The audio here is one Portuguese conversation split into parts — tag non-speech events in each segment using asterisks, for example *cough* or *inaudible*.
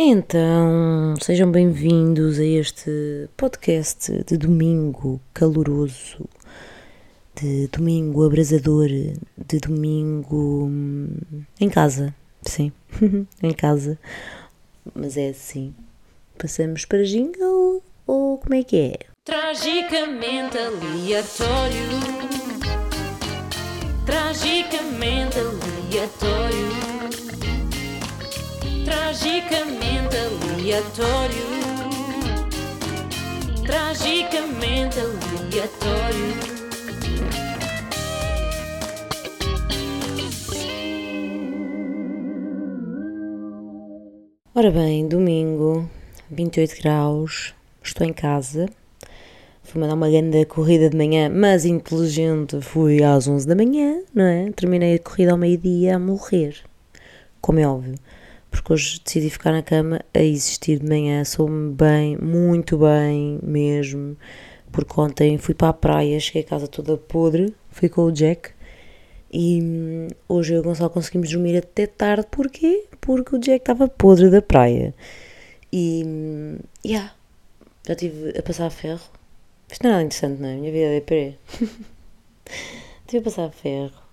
Então, sejam bem-vindos a este podcast de domingo caloroso, de domingo abrasador, de domingo hum, em casa, sim, *laughs* em casa, mas é assim. Passamos para jingle ou como é que é? Tragicamente aleatório. Tragicamente aleatório. Tragicamente aleatório. Tragicamente aleatório. Ora bem, domingo, 28 graus, estou em casa. Fui mandar uma grande corrida de manhã, mas inteligente, fui às 11 da manhã, não é? Terminei a corrida ao meio-dia a morrer, como é óbvio. Porque hoje decidi ficar na cama a existir de manhã, sou-me bem, muito bem mesmo. Porque ontem fui para a praia, cheguei a casa toda podre, fui com o Jack e hum, hoje eu e o Gonçalo conseguimos dormir até tarde, porquê? Porque o Jack estava podre da praia. E, hum, yeah, já estive a passar ferro. Isto não é nada interessante, não é? A minha vida é deprê. estive *laughs* a passar ferro.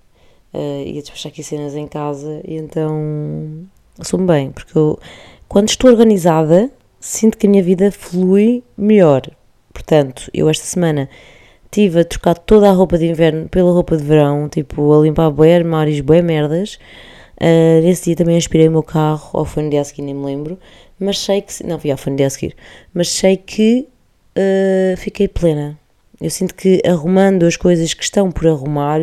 Uh, ia despachar aqui cenas em casa e então sou-me bem, porque eu, quando estou organizada, sinto que a minha vida flui melhor. Portanto, eu esta semana estive a trocar toda a roupa de inverno pela roupa de verão, tipo a limpar bué armários, bué merdas. Uh, nesse dia também aspirei o meu carro, ou foi no dia a seguir, nem me lembro, mas sei que. Não, foi no dia a seguir, mas sei que uh, fiquei plena. Eu sinto que arrumando as coisas que estão por arrumar,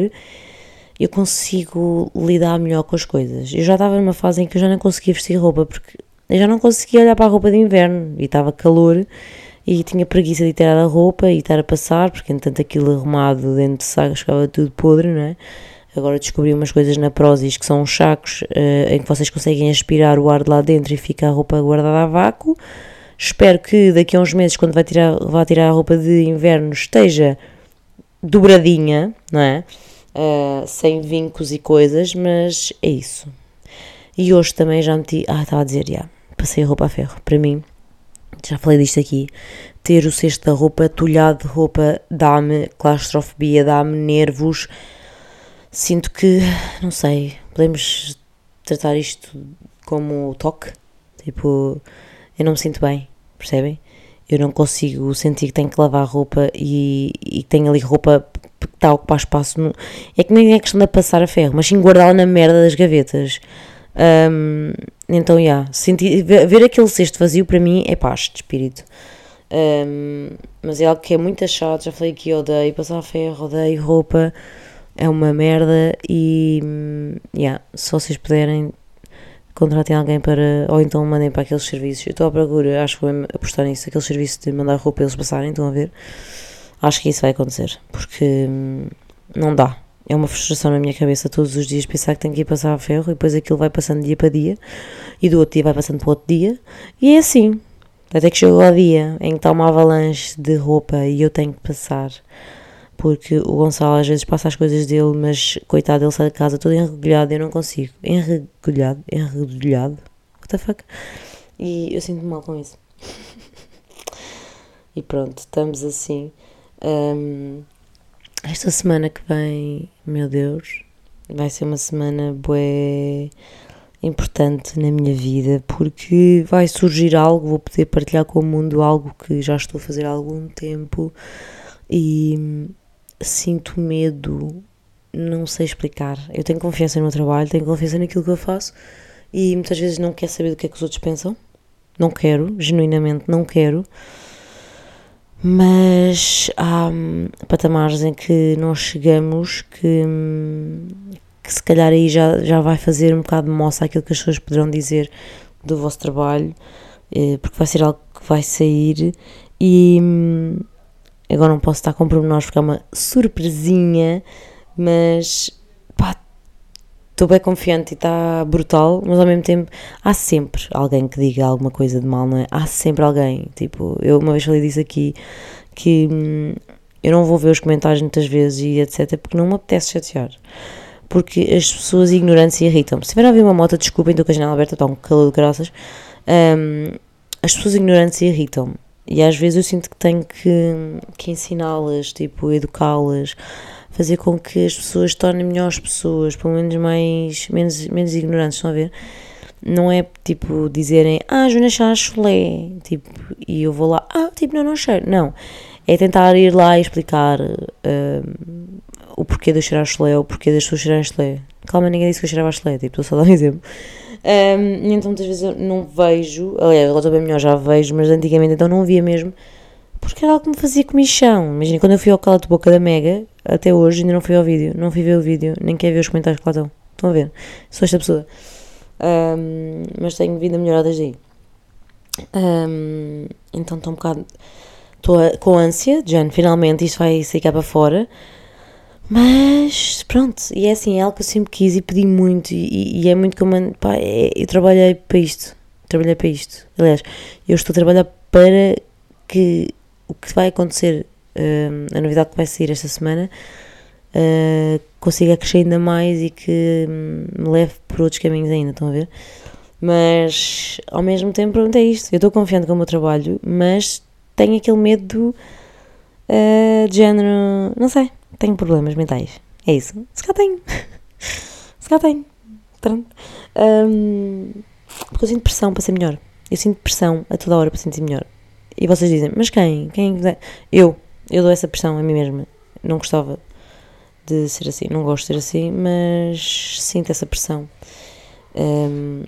eu consigo lidar melhor com as coisas. Eu já estava numa fase em que eu já não conseguia vestir roupa, porque eu já não conseguia olhar para a roupa de inverno e estava calor e tinha preguiça de tirar a roupa e estar a passar, porque entanto aquilo arrumado dentro de sacos ficava tudo podre, não é? Agora descobri umas coisas na Prozis que são sacos uh, em que vocês conseguem aspirar o ar de lá dentro e fica a roupa guardada a vácuo. Espero que daqui a uns meses, quando vai tirar, vá tirar a roupa de inverno, esteja dobradinha, não é? Uh, sem vincos e coisas, mas é isso. E hoje também já meti. Ah, estava a dizer, já. Passei a roupa a ferro. Para mim, já falei disto aqui, ter o cesto da roupa, tolhado de roupa, dá-me claustrofobia, dá-me nervos. Sinto que, não sei, podemos tratar isto como toque. Tipo, eu não me sinto bem, percebem? Eu não consigo sentir que tenho que lavar roupa e, e tenho ali roupa que está a ocupar espaço. No... É que nem é questão de passar a ferro, mas sim guardá-la na merda das gavetas. Um, então, já, yeah, sentir, ver aquele cesto vazio para mim é paz de espírito. Um, mas é algo que é muito chato, já falei que odeio passar ferro, odeio roupa, é uma merda e, yeah, se vocês puderem, contratem alguém para, ou então mandem para aqueles serviços. Eu estou à procura, acho que vou apostar nisso, aquele serviço de mandar roupa eles passarem, estão a ver? Acho que isso vai acontecer, porque hum, não dá é uma frustração na minha cabeça todos os dias pensar que tenho que ir passar a ferro e depois aquilo vai passando dia para dia e do outro dia vai passando para outro dia e é assim. Até que chegou ao dia em que está uma avalanche de roupa e eu tenho que passar porque o Gonçalo às vezes passa as coisas dele, mas coitado, ele sai de casa todo enregulhado e eu não consigo. Enregulhado? Enregulhado? What the fuck? E eu sinto-me mal com isso. *laughs* e pronto, estamos assim. Um, esta semana que vem, meu Deus, vai ser uma semana bué importante na minha vida porque vai surgir algo, vou poder partilhar com o mundo algo que já estou a fazer há algum tempo e sinto medo, não sei explicar. Eu tenho confiança no meu trabalho, tenho confiança naquilo que eu faço e muitas vezes não quero saber do que é que os outros pensam. Não quero, genuinamente não quero mas há hum, patamares em que nós chegamos que, hum, que se calhar aí já, já vai fazer um bocado de moça aquilo que as pessoas poderão dizer do vosso trabalho, eh, porque vai ser algo que vai sair e hum, agora não posso estar com pormenores porque é uma surpresinha, mas estou bem confiante e está brutal, mas ao mesmo tempo há sempre alguém que diga alguma coisa de mal, não é? Há sempre alguém. Tipo, eu uma vez falei disso aqui que hum, eu não vou ver os comentários muitas vezes e etc. porque não me apetece chatear. Porque as pessoas ignorantes se irritam-me. Se tiver a ouvir uma moto, desculpem, estou com a janela aberta, está um calor de graças. Um, as pessoas ignorantes irritam-me. E às vezes eu sinto que tenho que, que ensiná-las, tipo, educá-las, fazer com que as pessoas tornem melhores pessoas, pelo menos mais, menos, menos ignorantes, estão a ver? Não é tipo dizerem, ah, Joana cheira chulé, tipo, e eu vou lá, ah, tipo, não, não cheiro. Não. É tentar ir lá e explicar um, o porquê de eu cheirar chulé, o porquê das pessoas cheirarem chulé. Calma, ninguém disse que eu cheirava chulé, tipo, estou só a dar um *laughs* exemplo. Um, então muitas vezes eu não vejo, aliás, agora estou bem melhor, já vejo, mas antigamente então não via mesmo, porque era algo que me fazia comichão. Imagina, quando eu fui ao cala de boca da Mega, até hoje ainda não fui ao vídeo, não fui ver o vídeo, nem quero ver os comentários que lá estão. Estão a ver? Sou esta pessoa. Um, mas tenho vindo a melhorar desde aí. Um, então estou um bocado. Estou com ânsia, género, finalmente isto vai sair cá para fora. Mas pronto, e é assim, é algo que eu sempre quis e pedi muito, e, e é muito como. Pá, é, eu trabalhei para isto. Trabalhei para isto. Aliás, eu estou a trabalhar para que o que vai acontecer, uh, a novidade que vai sair esta semana, uh, consiga crescer ainda mais e que hum, me leve por outros caminhos ainda, estão a ver? Mas ao mesmo tempo, pronto, é isto. Eu estou confiante com o meu trabalho, mas tenho aquele medo uh, de género. Não sei tenho problemas mentais. É isso. Se cá tenho. *laughs* Se cá tenho. Pronto. Um, porque eu sinto pressão para ser melhor. Eu sinto pressão a toda hora para sentir melhor. E vocês dizem, mas quem? Quem? Eu. Eu dou essa pressão a mim mesma. Não gostava de ser assim. Não gosto de ser assim, mas sinto essa pressão. Um,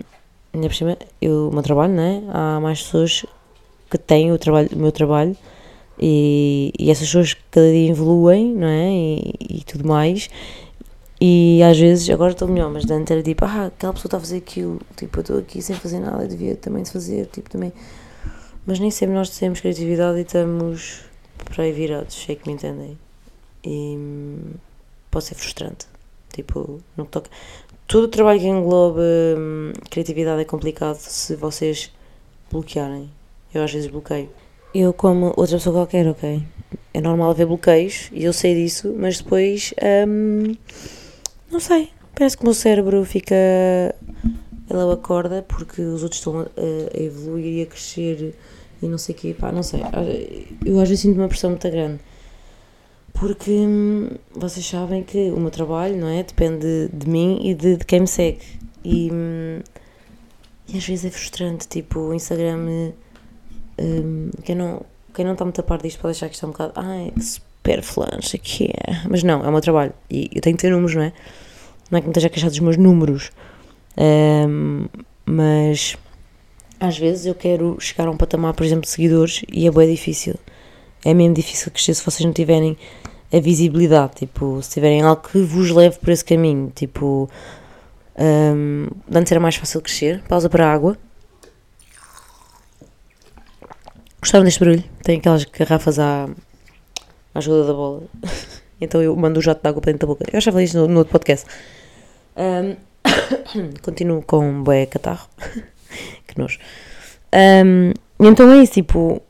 ainda por cima, eu, o meu trabalho, não é? Há mais pessoas que têm o, trabalho, o meu trabalho e, e essas pessoas cada dia evoluem, não é? E, e, tudo mais. E às vezes, agora estou melhor, mas antes era tipo, ah, aquela pessoa está a fazer aquilo, tipo, eu estou aqui sem fazer nada, eu devia também fazer, tipo, também. Mas nem sempre nós temos criatividade e estamos por aí virados, sei que me entendem. E pode ser frustrante. Tipo, no que toca. Todo o trabalho que engloba hum, criatividade é complicado se vocês bloquearem. Eu às vezes bloqueio eu como outra pessoa qualquer, ok? É normal haver bloqueios e eu sei disso, mas depois, hum, não sei, parece que o meu cérebro fica. Ele acorda porque os outros estão a, a evoluir e a crescer e não sei o quê, pá, não sei. Eu às vezes sinto uma pressão muito grande porque hum, vocês sabem que o meu trabalho, não é? Depende de mim e de, de quem me segue. E, hum, e às vezes é frustrante, tipo, o Instagram um, quem, não, quem não está muito a par disto pode achar que isto é um bocado. Ai, que super flanche que é. Mas não, é o meu trabalho. E eu tenho que ter números, não é? Não é que me esteja a queixar dos meus números. Um, mas às vezes eu quero chegar a um patamar, por exemplo, de seguidores e é bem difícil. É mesmo difícil crescer se vocês não tiverem a visibilidade, tipo, se tiverem algo que vos leve por esse caminho, tipo, um, antes era mais fácil crescer, pausa para a água, Gostaram deste barulho? Tem aquelas garrafas à, à ajuda da bola. *laughs* então eu mando o jato de água para dentro da boca. Eu já falei isto no, no outro podcast. Um, *coughs* continuo com um bué catarro. *laughs* que nojo. Um, então é isso, tipo,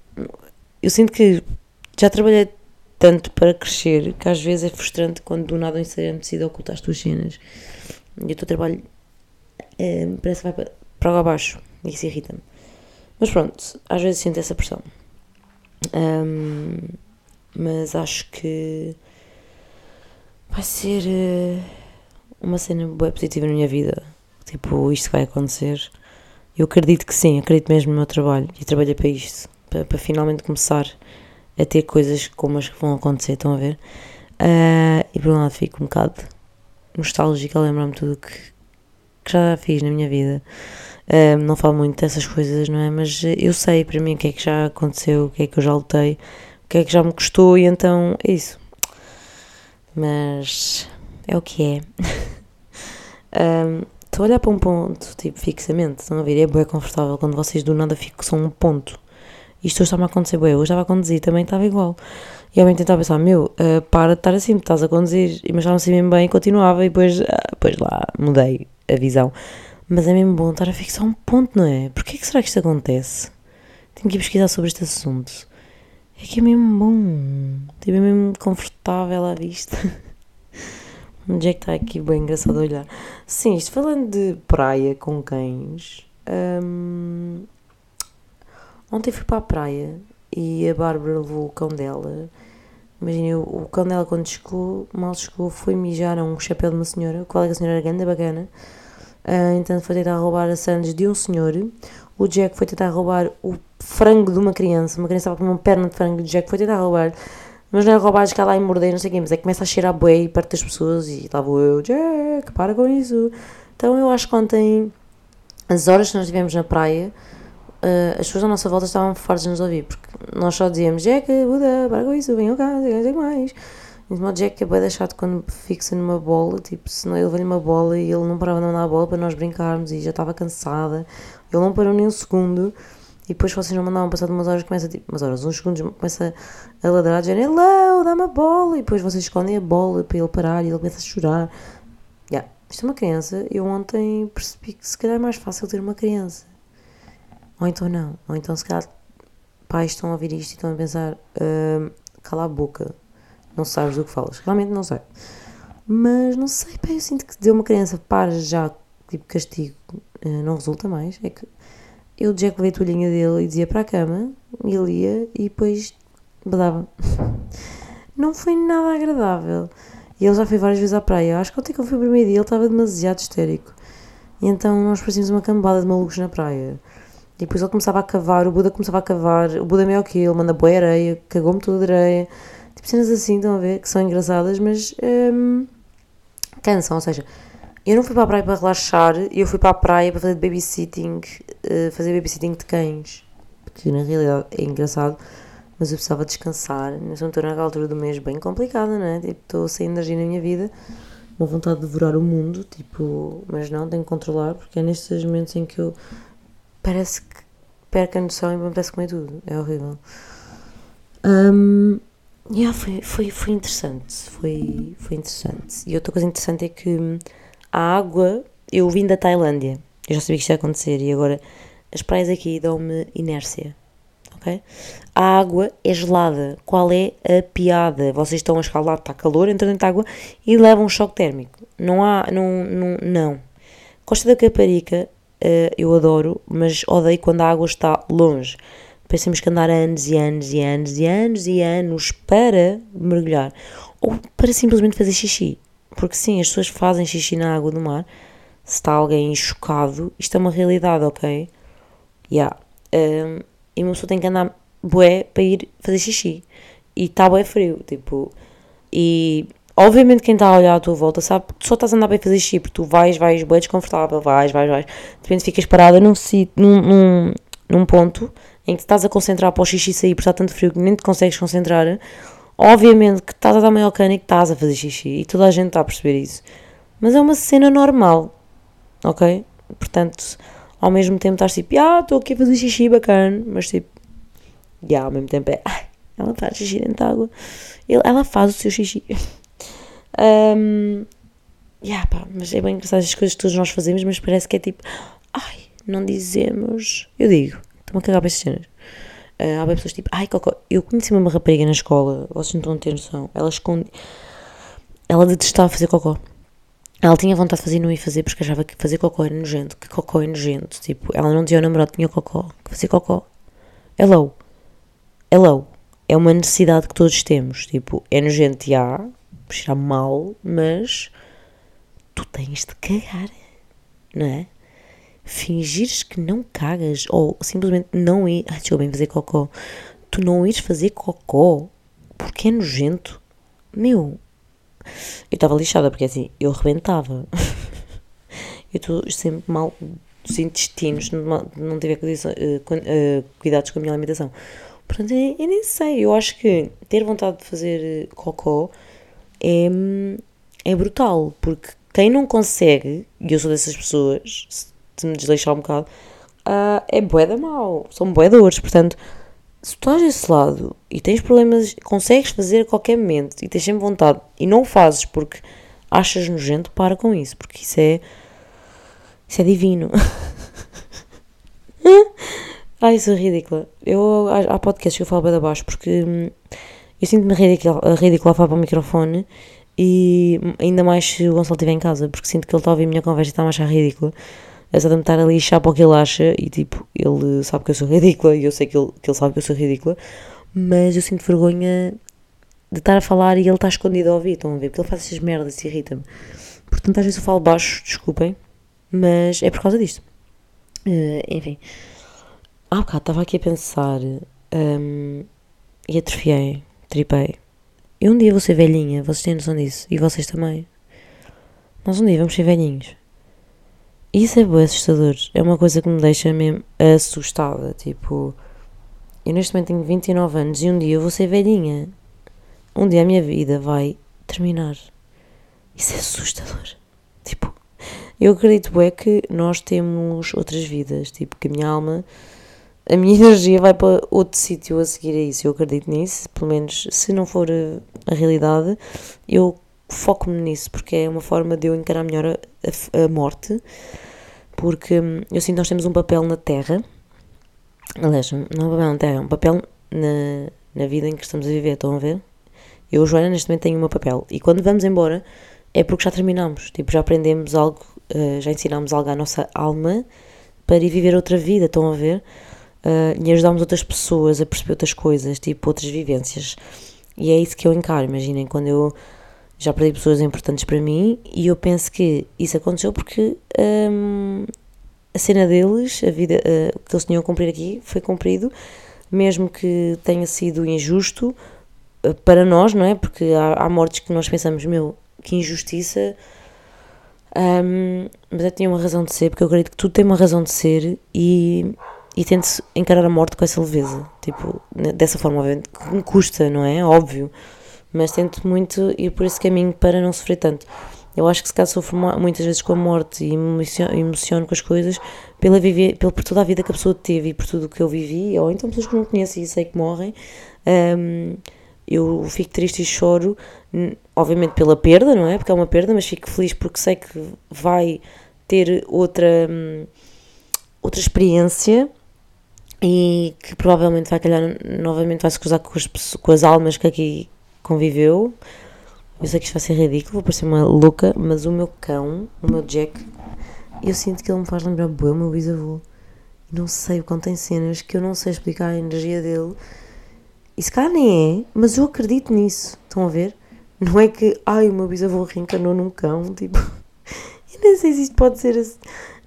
eu sinto que já trabalhei tanto para crescer que às vezes é frustrante quando do nada o Instagram decide ocultar as tuas cenas. E o teu trabalho é, parece que vai para, para abaixo e isso irrita-me. Mas pronto, às vezes sinto essa pressão. Um, mas acho que vai ser uh, uma cena bem positiva na minha vida. Tipo, isto vai acontecer. Eu acredito que sim, acredito mesmo no meu trabalho e trabalhei para isto, para, para finalmente começar a ter coisas como as que vão acontecer, estão a ver? Uh, e por um lado fico um bocado nostálgica a lembrar-me tudo que, que já fiz na minha vida. Um, não falo muito dessas coisas, não é? Mas eu sei para mim o que é que já aconteceu, o que é que eu já lutei, o que é que já me custou, e então é isso. Mas é o que é. *laughs* um, estou a olhar para um ponto, tipo, fixamente, estão a ver? É bem confortável quando vocês do nada fixam um ponto. Isto hoje está-me a acontecer bem, eu estava a conduzir, também estava igual. E eu tentava pensar, meu, uh, para de estar assim, estás a conduzir. Mas estava assim mesmo bem, continuava e depois, uh, depois lá mudei a visão. Mas é mesmo bom estar a fixar um ponto, não é? Porquê que será que isto acontece? Tenho que ir pesquisar sobre este assunto. É que é mesmo bom. Tipo, é mesmo confortável à vista. *laughs* Onde é que está aqui bem engraçado a olhar? Sim, isto falando de praia com cães, Hum, ontem fui para a praia e a Bárbara levou o cão dela. Imaginem, o, cão dela quando chegou, mal chegou, foi mijar a um chapéu de uma senhora. O colega da senhora era grande, bacana. Ah, então foi tentar roubar a sandes de um senhor. O Jack foi tentar roubar o frango de uma criança. Uma criança estava com uma perna de frango. O Jack foi tentar roubar. Mas não é roubar, ficar lá e morder, não sei o quê. Mas é que começa a cheirar bué perto das pessoas. E lá vou eu, Jack, para com isso. Então eu acho que ontem, as horas que nós estivemos na praia, ah, as pessoas à nossa volta estavam fortes de nos ouvir. Porque nós só dizíamos, Jack, Buda, para com isso, venham cá, não sei mais. Então o Jack é bem deixado quando fixa numa bola, tipo, se não ele levou-lhe uma bola e ele não parava de mandar a bola para nós brincarmos e já estava cansada. Ele não parou nem um segundo. E depois vocês não mandavam passar de umas horas, começa tipo, umas horas, uns segundos, começa a ladrar, dizendo, hello, dá-me a bola. E depois vocês escondem a bola para ele parar e ele começa a chorar. Yeah. Isto é uma criança. Eu ontem percebi que se calhar é mais fácil ter uma criança. Ou então não. Ou então se calhar pais estão a ouvir isto e estão a pensar, "Ahm, cala a boca, não sabes do que falas. Realmente não sei. Mas não sei, pá, eu sinto que deu uma criança para já, tipo castigo, eh, não resulta mais. É que eu, Jack, levei a toalhinha dele e dizia para a cama, e ele ia e depois badava. *laughs* Não foi nada agradável. E ele já foi várias vezes à praia. Acho que ontem que eu fui o primeiro dia ele estava demasiado histérico. E então nós parecíamos uma cambada de malucos na praia. E depois ele começava a cavar, o Buda começava a cavar, o Buda é maior que ele, manda boa areia, cagou-me toda de areia. Tipo cenas assim, estão a ver, que são engraçadas, mas hum, cansam. Ou seja, eu não fui para a praia para relaxar, eu fui para a praia para fazer babysitting, eh, fazer babysitting de cães. Que na realidade é engraçado, mas eu precisava descansar. Nós estou naquela altura do mês bem complicada, não é? Tipo, estou sem energia na minha vida, uma vontade de devorar o mundo, tipo, mas não, tenho que controlar, porque é nestes momentos em que eu parece que perco a noção e me apetece comer tudo. É horrível. Um, yeah, foi, foi, foi interessante. Foi, foi interessante. E outra coisa interessante é que hum, a água, eu vim da Tailândia. Eu já sabia que isto ia acontecer e agora as praias aqui dão-me inércia. Ok? A água é gelada. Qual é a piada? Vocês estão a escalar, está calor, entram dentro da água e levam um choque térmico. Não há, não, não, não. Costa da Caparica, eh, eu adoro, mas odeio quando a água está longe. Pensamos que andar anos e anos e anos e anos e anos para mergulhar. Ou para simplesmente fazer xixi. Porque sim, as pessoas fazem xixi na água do mar. Se está alguém chocado, isto é uma realidade, ok? Yeah. Um, e uma pessoa tem que andar bué para ir fazer xixi. E está bué frio, tipo... E obviamente quem está a olhar à tua volta sabe que tu só estás a andar para ir fazer xixi, porque tu vais, vais bué desconfortável, vais, vais, vais. De repente ficas parada num, num, num, num ponto em que estás a concentrar para o xixi sair, porque está tanto frio que nem te consegues concentrar. Obviamente que estás a dar maior cana e que estás a fazer xixi. E toda a gente está a perceber isso. Mas é uma cena normal, ok? Portanto, ao mesmo tempo estás tipo, ah, estou aqui a fazer xixi bacana, mas tipo, já, ao mesmo tempo é, "Ai, ela faz xixi dentro da água, ela faz o seu xixi. *laughs* um, yeah, pá, mas é bem engraçado as coisas que todos nós fazemos, mas parece que é tipo, ai, não dizemos. Eu digo, estou-me a cagar para essas cenas. Ah, há pessoas tipo, ai, cocó. Eu conheci uma rapariga na escola, vocês não estão a ter noção. Ela esconde. Ela detestava fazer cocó. Ela tinha vontade de fazer e não ia fazer porque achava que fazer cocó era nojento. Que cocó é nojento. Tipo, ela não dizia ao namorado que tinha cocó. Que fazer cocó. Hello. Hello. É uma necessidade que todos temos. Tipo, é nojento, já. Cheirar mal, mas tu tens de cagar. Não é? Fingires que não cagas ou simplesmente não ir. Ai, bem fazer cocó. Tu não ires fazer cocó porque é nojento. Meu, eu estava lixada porque assim, eu rebentava. *laughs* eu estou sempre mal dos intestinos, não, não tiver eh, eh, cuidados com a minha alimentação. Portanto, eu, eu nem sei. Eu acho que ter vontade de fazer eh, cocó é, hum, é brutal. Porque quem não consegue, e eu sou dessas pessoas, se me desleixar um bocado, ah, é bué da mau. São bué dores. Portanto, se tu estás desse lado e tens problemas, consegues fazer a qualquer momento e tens sempre vontade e não o fazes porque achas nojento, para com isso, porque isso é. Isso é divino. *laughs* Ai, sou ridícula. Eu, há, podcasts que eu falo bem abaixo porque hum, eu sinto-me ridícula, ridícula a falar para o microfone e hum, ainda mais se o Gonçalo estiver em casa, porque sinto que ele está a ouvir a minha conversa e está a achar ridícula. Essa de me estar a lixar para o que ele acha e tipo, ele sabe que eu sou ridícula e eu sei que ele, que ele sabe que eu sou ridícula, mas eu sinto vergonha de estar a falar e ele está escondido a ouvir, estão a ver? Porque ele faz essas merdas e irrita-me. Portanto, às vezes eu falo baixo, desculpem, mas é por causa disto. Uh, enfim. Ah, bocado, estava aqui a pensar um, e atrofiei, tripei. E um dia vou ser velhinha, vocês têm noção disso, e vocês também. Nós um dia vamos ser velhinhos. Isso é bem assustador. É uma coisa que me deixa mesmo assustada. Tipo, eu neste momento tenho 29 anos e um dia eu vou ser velhinha. Um dia a minha vida vai terminar. Isso é assustador. Tipo, eu acredito é que nós temos outras vidas. Tipo, que a minha alma, a minha *laughs* energia vai para outro sítio a seguir a isso. Eu acredito nisso. Pelo menos, se não for a realidade, eu foco-me nisso, porque é uma forma de eu encarar melhor a, a, a morte, porque hum, eu sinto que nós temos um papel na Terra, aliás, não é um papel na Terra, é um papel na, na vida em que estamos a viver, estão a ver? Eu, Joana, neste momento tenho meu papel, e quando vamos embora é porque já terminamos, tipo, já aprendemos algo, uh, já ensinamos algo à nossa alma para ir viver outra vida, estão a ver? Uh, e ajudamos outras pessoas a perceber outras coisas, tipo, outras vivências. E é isso que eu encaro, imaginem, quando eu já perdi pessoas importantes para mim e eu penso que isso aconteceu porque hum, a cena deles, a vida uh, que eles tinham a cumprir aqui, foi cumprido, mesmo que tenha sido injusto uh, para nós, não é? Porque há, há, mortes que nós pensamos, meu, que injustiça. Um, mas eu tinha uma razão de ser, porque eu acredito que tudo tem uma razão de ser e, e tento encarar a morte com essa leveza. Tipo, dessa forma, obviamente, que me custa, não é? Óbvio mas tento muito ir por esse caminho para não sofrer tanto. Eu acho que se caso sofro muitas vezes com a morte e emociono, com as coisas pela viver, pela, por toda a vida que a pessoa teve e por tudo o que eu vivi, ou então pessoas que não conheço e sei que morrem, um, eu fico triste e choro, obviamente pela perda, não é? Porque é uma perda, mas fico feliz porque sei que vai ter outra, hum, outra experiência e que provavelmente vai calhar novamente vai se cruzar com as, com as almas que aqui conviveu. Eu sei que isto vai ser ridículo, vou parecer uma louca, mas o meu cão, o meu Jack, eu sinto que ele me faz lembrar bem o meu bisavô. Não sei o quanto tem cenas que eu não sei explicar a energia dele. E se calhar nem é, mas eu acredito nisso. Estão a ver? Não é que, ai, o meu bisavô reencarnou num cão, *laughs* tipo. eu nem sei se isto pode ser assim.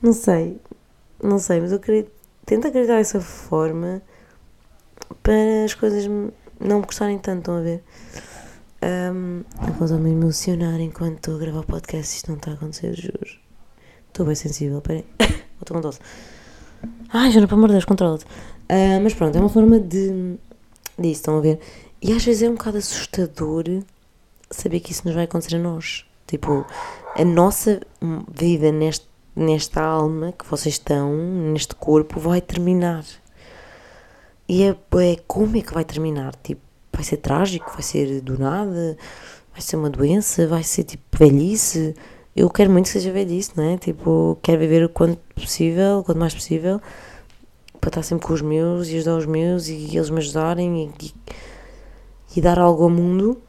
Não sei. Não sei, mas eu acredito, tento acreditar dessa forma para as coisas não me gostarem tanto, estão a ver? Um, a me emocionar enquanto estou a gravar o podcast. Isto não está a acontecer, juro. Estou bem sensível, peraí. Estou com tosse. Ai, Jana, pelo amor de Deus, controla-te. Uh, mas pronto, é uma forma de. disso, estão a ver? E às vezes é um bocado assustador saber que isso nos vai acontecer a nós. Tipo, a nossa vida neste, nesta alma que vocês estão, neste corpo, vai terminar. E é, é como é que vai terminar? Tipo, vai ser trágico, vai ser do nada, vai ser uma doença, vai ser tipo velhice. Eu quero muito que seja velhice, não é? Tipo, quero viver o quanto possível, quanto mais possível, para estar sempre com os meus e ajudar os meus e eles me ajudarem e, e dar algo ao mundo.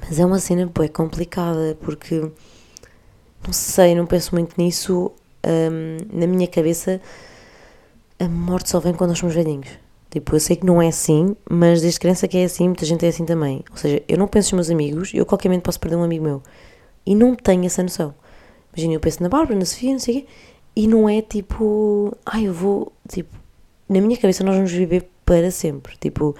Mas é uma cena é complicada porque não sei, não penso muito nisso. Na minha cabeça, a morte só vem quando nós somos velhinhos. Tipo, eu sei que não é assim, mas desde criança que é assim, muita gente é assim também. Ou seja, eu não penso nos meus amigos, eu qualquer momento posso perder um amigo meu. E não tenho essa noção. Imagina, eu penso na Bárbara, na Sofia, não sei o quê, e não é tipo, ai, ah, eu vou, tipo, na minha cabeça nós vamos viver para sempre. Tipo,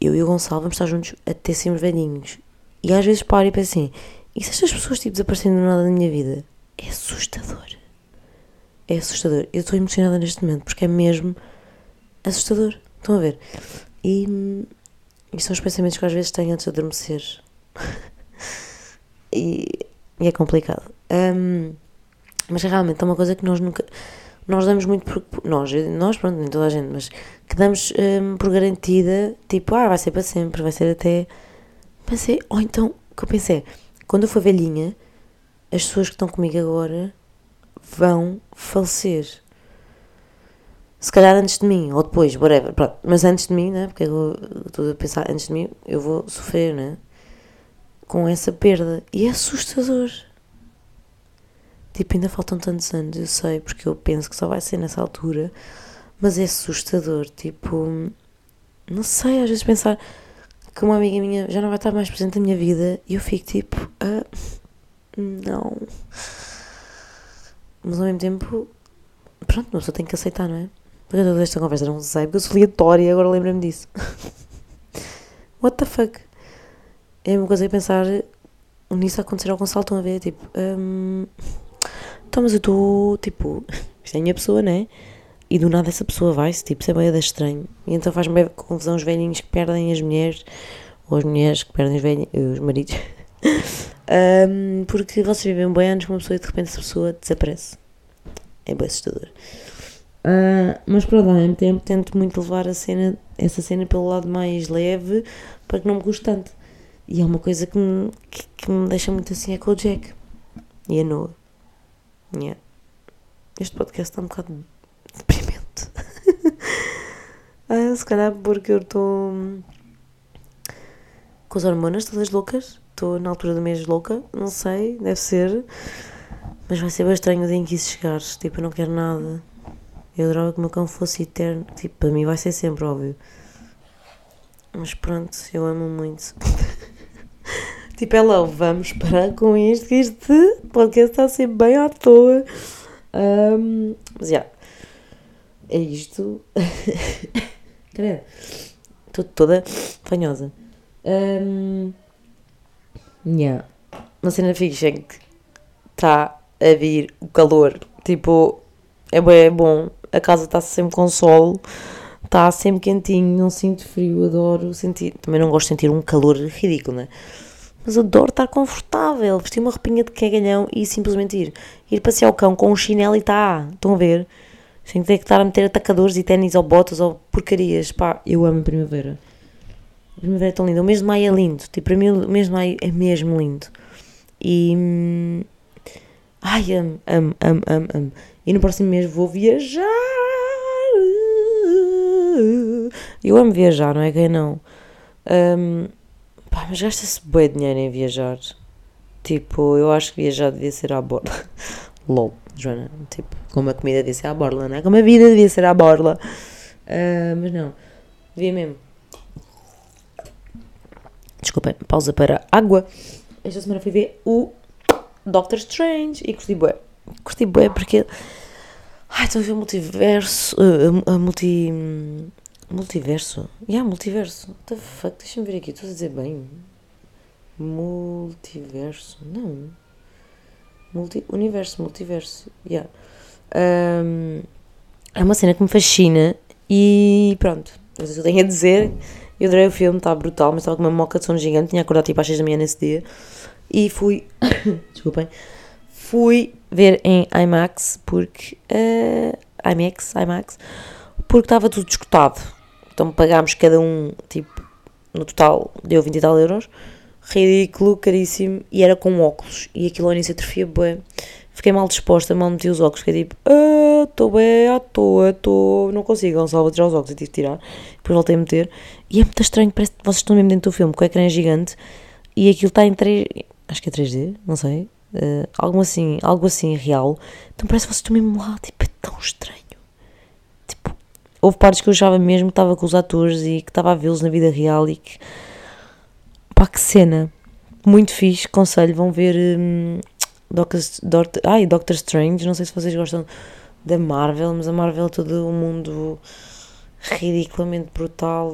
eu e o Gonçalo vamos estar juntos até sermos velhinhos. E às vezes paro e penso assim, e se estas pessoas tipo, desaparecendo do nada da minha vida? É assustador. É assustador. Eu estou emocionada neste momento porque é mesmo assustador. Estão a ver? E, e são os pensamentos que às vezes tenho antes de adormecer. *laughs* e, e, é complicado. Um, mas realmente é uma coisa que nós nunca. Nós damos muito por. Nós, nós pronto, nem toda a gente, mas que damos um, por garantida, tipo, ah, vai ser para sempre, vai ser até. Pensei, ou então, o que eu pensei, quando eu for velhinha, as pessoas que estão comigo agora vão falecer se calhar antes de mim, ou depois, whatever, pronto. Mas antes de mim, né? Porque eu estou a pensar, antes de mim, eu vou sofrer, né? Com essa perda. E é assustador. Tipo, ainda faltam tantos anos, eu sei, porque eu penso que só vai ser nessa altura, mas é assustador. Tipo, não sei, às vezes pensar que uma amiga minha já não vai estar mais presente na minha vida e eu fico tipo, ah, não. Mas ao mesmo tempo, pronto, uma pessoa tem que aceitar, não é? Porque toda esta conversa não sei, porque eu sou aleatória e agora lembro-me disso. *laughs* What the fuck? É uma coisa a pensar nisso acontecer ao Gonçalo, estão a ver? Tipo, hum, então, mas eu estou, tipo, *laughs* isto é a minha pessoa, não é? E do nada essa pessoa vai-se, tipo, isso é bem estranho. E então faz-me confusão os velhinhos que perdem as mulheres, ou as mulheres que perdem os, velhinhos, os maridos. *laughs* um, porque vocês vivem bem anos com uma pessoa e de repente essa pessoa desaparece. É bem assustador. Uh, mas pronto, ao mesmo tempo tento muito levar a cena, essa cena pelo lado mais leve para que não me custe tanto. E é uma coisa que me, que, que me deixa muito assim é com o Jack e a Noah. Yeah. Este podcast está um bocado deprimente. *laughs* ah, se calhar porque eu estou com as hormonas todas loucas. Estou na altura do mês louca, não sei, deve ser. Mas vai ser bem estranho o dia em que isso chegar. Tipo, eu não quero nada. Eu adorava que o meu cão fosse eterno. Tipo, para mim vai ser sempre, óbvio. Mas pronto, eu amo muito. *laughs* tipo, é vamos parar com isto, que este podcast está a ser bem à toa. Um, mas já. É isto. *laughs* Credo. Estou toda fanhosa. Um, yeah. Uma cena fixe é que está a vir o calor. Tipo, é é bom. A casa está sempre com sol. Está sempre quentinho, não sinto frio, adoro sentir. Também não gosto de sentir um calor ridículo, né? Mas adoro estar confortável, vestir uma roupinha de cagalhão e simplesmente ir. Ir passear o cão com um chinelo e tá. Estão a ver? Sem ter que estar a meter atacadores e ténis ou botas ou porcarias. Pá, eu amo a primavera. A primavera é tão linda. O mês de maio é lindo. Tipo, para mim o mês de maio é mesmo lindo. E. Hum, ai, amo, amo, amo, amo, amo. E no próximo mês vou viajar. Eu amo viajar, não é que não? Um, pá, mas gasta-se bem dinheiro em viajar. Tipo, eu acho que viajar devia ser à borda. *laughs* LOL, Joana. Tipo, como a comida devia ser à borla, não é? Como a vida devia ser à borla. Uh, mas não, devia mesmo. Desculpem, pausa para água. Esta semana fui ver o Doctor Strange e curti bué. Curti bué porque... Ai, estou a ver o multiverso... Uh, a multi... Multiverso? Yeah, multiverso. What the fuck? Deixa-me ver aqui. Estou a dizer bem. Multiverso. Não. Multi, universo, multiverso. Yeah. Um, é uma cena que me fascina e pronto. É isso que eu tenho a dizer. Eu adorei o filme, estava brutal, mas estava com uma moca de sono gigante. Tinha acordado tipo às 6 da manhã nesse dia. E fui. *coughs* Desculpem. Fui ver em IMAX porque. Uh, IMAX, IMAX. Porque estava tudo escutado. Então pagámos cada um, tipo, no total deu 20 e tal euros ridículo, caríssimo, e era com óculos, e aquilo ao início atrofia. Fiquei mal disposta, mal meti os óculos, fiquei tipo, estou ah, bem à toa, estou, não consigo, Gonçalo, tirar os óculos, e tive de tirar, depois voltei a meter, e é muito estranho, parece que vocês estão mesmo dentro do filme, com o ecrã é gigante, e aquilo está em 3, acho que é 3D, não sei, uh, algo assim, algo assim real, então parece que vocês estão mesmo lá, tipo, é tão estranho. Tipo, houve partes que eu achava mesmo que estava com os atores e que estava a vê-los na vida real e que Pá, que cena. Muito fixe, conselho, vão ver um, Doctor, Doctor, ai, Doctor Strange, não sei se vocês gostam da Marvel, mas a Marvel é todo um mundo ridiculamente brutal,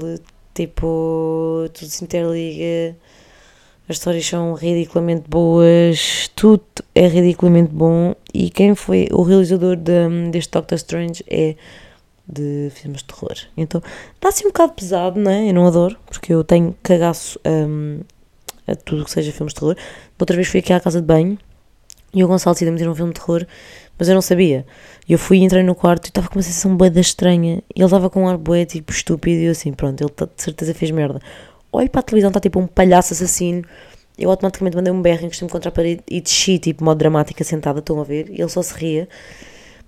tipo, tudo se interliga, as histórias são ridiculamente boas, tudo é ridiculamente bom, e quem foi o realizador de, deste Doctor Strange é de filmes de terror. Então está assim um bocado pesado, não é? Eu não adoro, porque eu tenho cagaço um, a tudo que seja filmes de terror. Outra vez fui aqui à casa de banho e o Gonçalo decidiu meter um filme de terror, mas eu não sabia. Eu fui, entrei no quarto e estava com uma sensação boeda estranha. Ele estava com um ar bué, tipo, estúpido. E eu assim, pronto, ele tá, de certeza fez merda. Olho para a televisão, está tipo um palhaço assassino. Eu automaticamente mandei um berro, encostei-me contra a parede e desci, tipo, modo dramática, sentada, estão a ver. E ele só se ria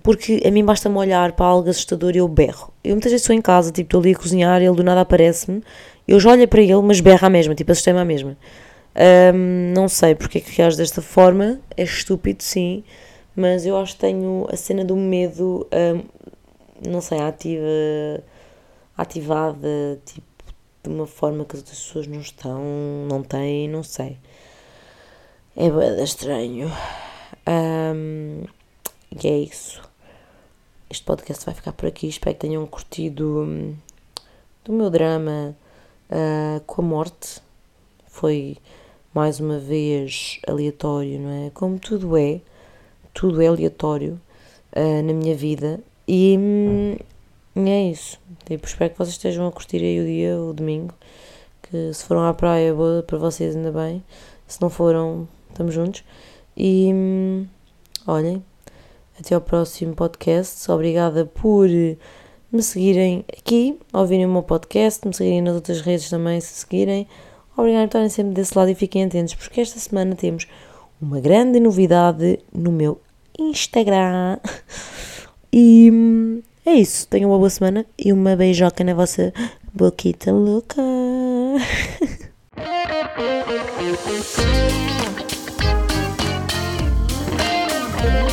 porque a mim basta-me olhar para algo assustador e eu berro. Eu muitas vezes estou em casa, tipo, estou ali a cozinhar, ele do nada aparece-me, eu já olho para ele, mas berra a mesma, tipo, assustei-me a mesma. Um, não sei porque é que reage desta forma, é estúpido, sim, mas eu acho que tenho a cena do medo, hum, não sei, ativa, ativada, tipo, de uma forma que as outras pessoas não estão, não têm, não sei. É bem estranho. Hum, e é isso. Este podcast vai ficar por aqui. Espero que tenham curtido hum, do meu drama uh, com a morte. Foi mais uma vez aleatório, não é? Como tudo é, tudo é aleatório uh, na minha vida. E hum, é isso. Tipo, espero que vocês estejam a curtir aí o dia, o domingo. Que se foram à praia, boa para vocês, ainda bem. Se não foram, estamos juntos. E hum, olhem, até ao próximo podcast. Obrigada por me seguirem aqui, ouvirem o meu podcast, me seguirem nas outras redes também, se seguirem. Obrigada por estarem sempre desse lado e fiquem atentos, porque esta semana temos uma grande novidade no meu Instagram. *laughs* E hum, é isso. Tenham uma boa semana e uma beijoca na vossa boquita louca. *laughs*